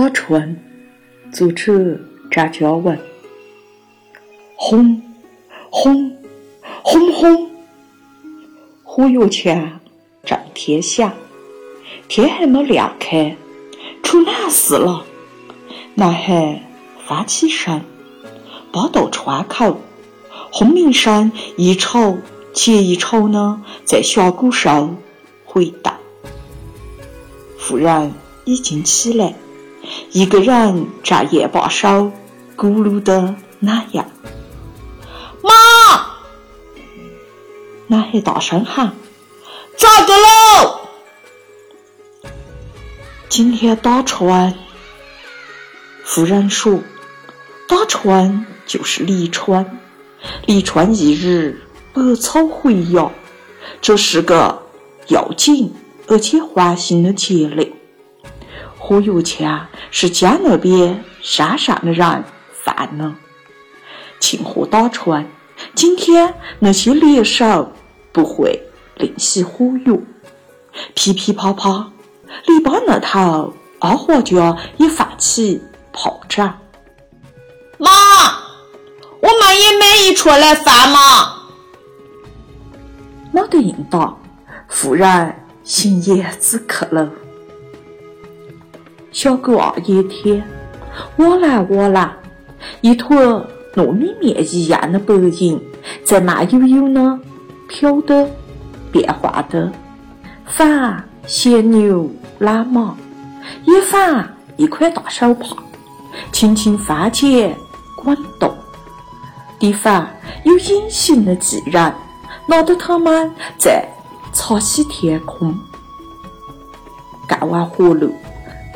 打春，作者张嘉文。轰轰轰轰，火药枪震天响，天还没亮开，出难事了。男孩发起声，报到窗口，轰鸣声一瞅接一瞅呢，在峡谷上回荡。妇人已经起来。一个人站夜把手，咕噜的那样。妈！男孩大声喊：“咋个了？”今天打春。夫人说：“打春就是立春，立春一日，百草回芽，这是个要紧而且欢庆的节日。”火药枪是家那边山上的人放的，庆贺打春。今天那些猎手不会另起火药，噼噼啪啪，篱笆那头阿华家也发起炮仗。妈，我们也买一串来放嘛。没得应答，妇人行叶子去了。小狗二爷天，我来我来，一坨糯米面一样的白银，在慢悠悠的飘的，变化的，反衔牛拉马，也反一块大手帕，轻轻翻起滚动，地方有隐形的巨人，拿着它们在擦洗天空，干完活了。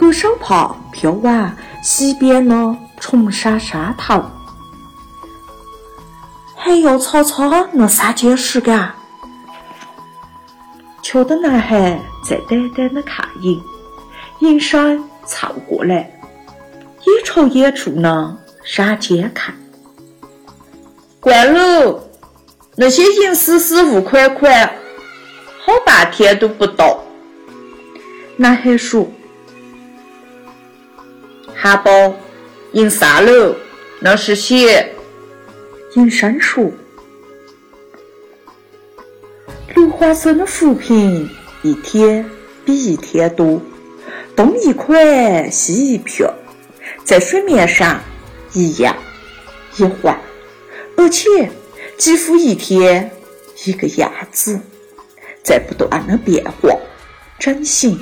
白手帕飘往西边的崇山山头，还要擦擦那三件事干。瞧到男孩在呆呆的看影，迎声凑过来，也朝远处呢山间看。怪喽，那些银丝丝、物款款，好半天都不到。男孩说。汉堡，印啥喽？那是血。银山树：“绿花色的浮萍一天比一天多，东一块西一片，在水面上一摇一晃，而且几乎一天一个样子，在不断的变化、整形。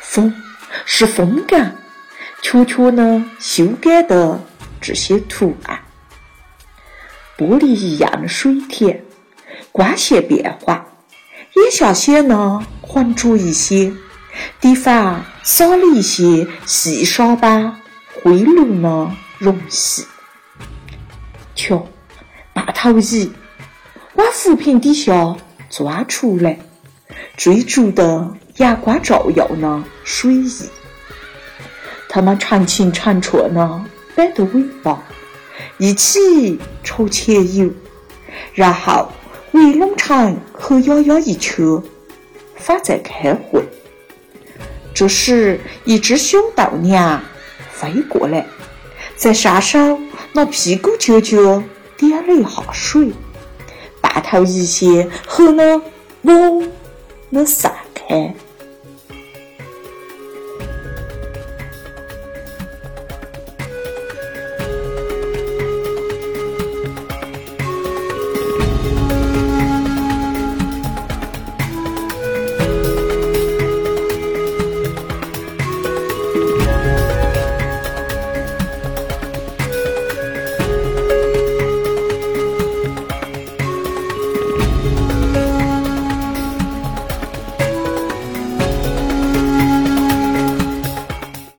风是风干。”悄悄地修改的这些图案，玻璃一样的水田，光线变化，眼下显得浑浊一些，地方撒了一些细沙般灰绿的绒隙。瞧，大头蚁往浮萍底下钻出来，追逐的阳光照耀的水翼。它们长情长串的摆着尾巴，一起朝前游，然后围拢成黑压压一圈，反在开会。这时，一只小豆娘飞过来，在上手拿屁股啾啾点了一下水，半头一些，后呢，嗡那散开。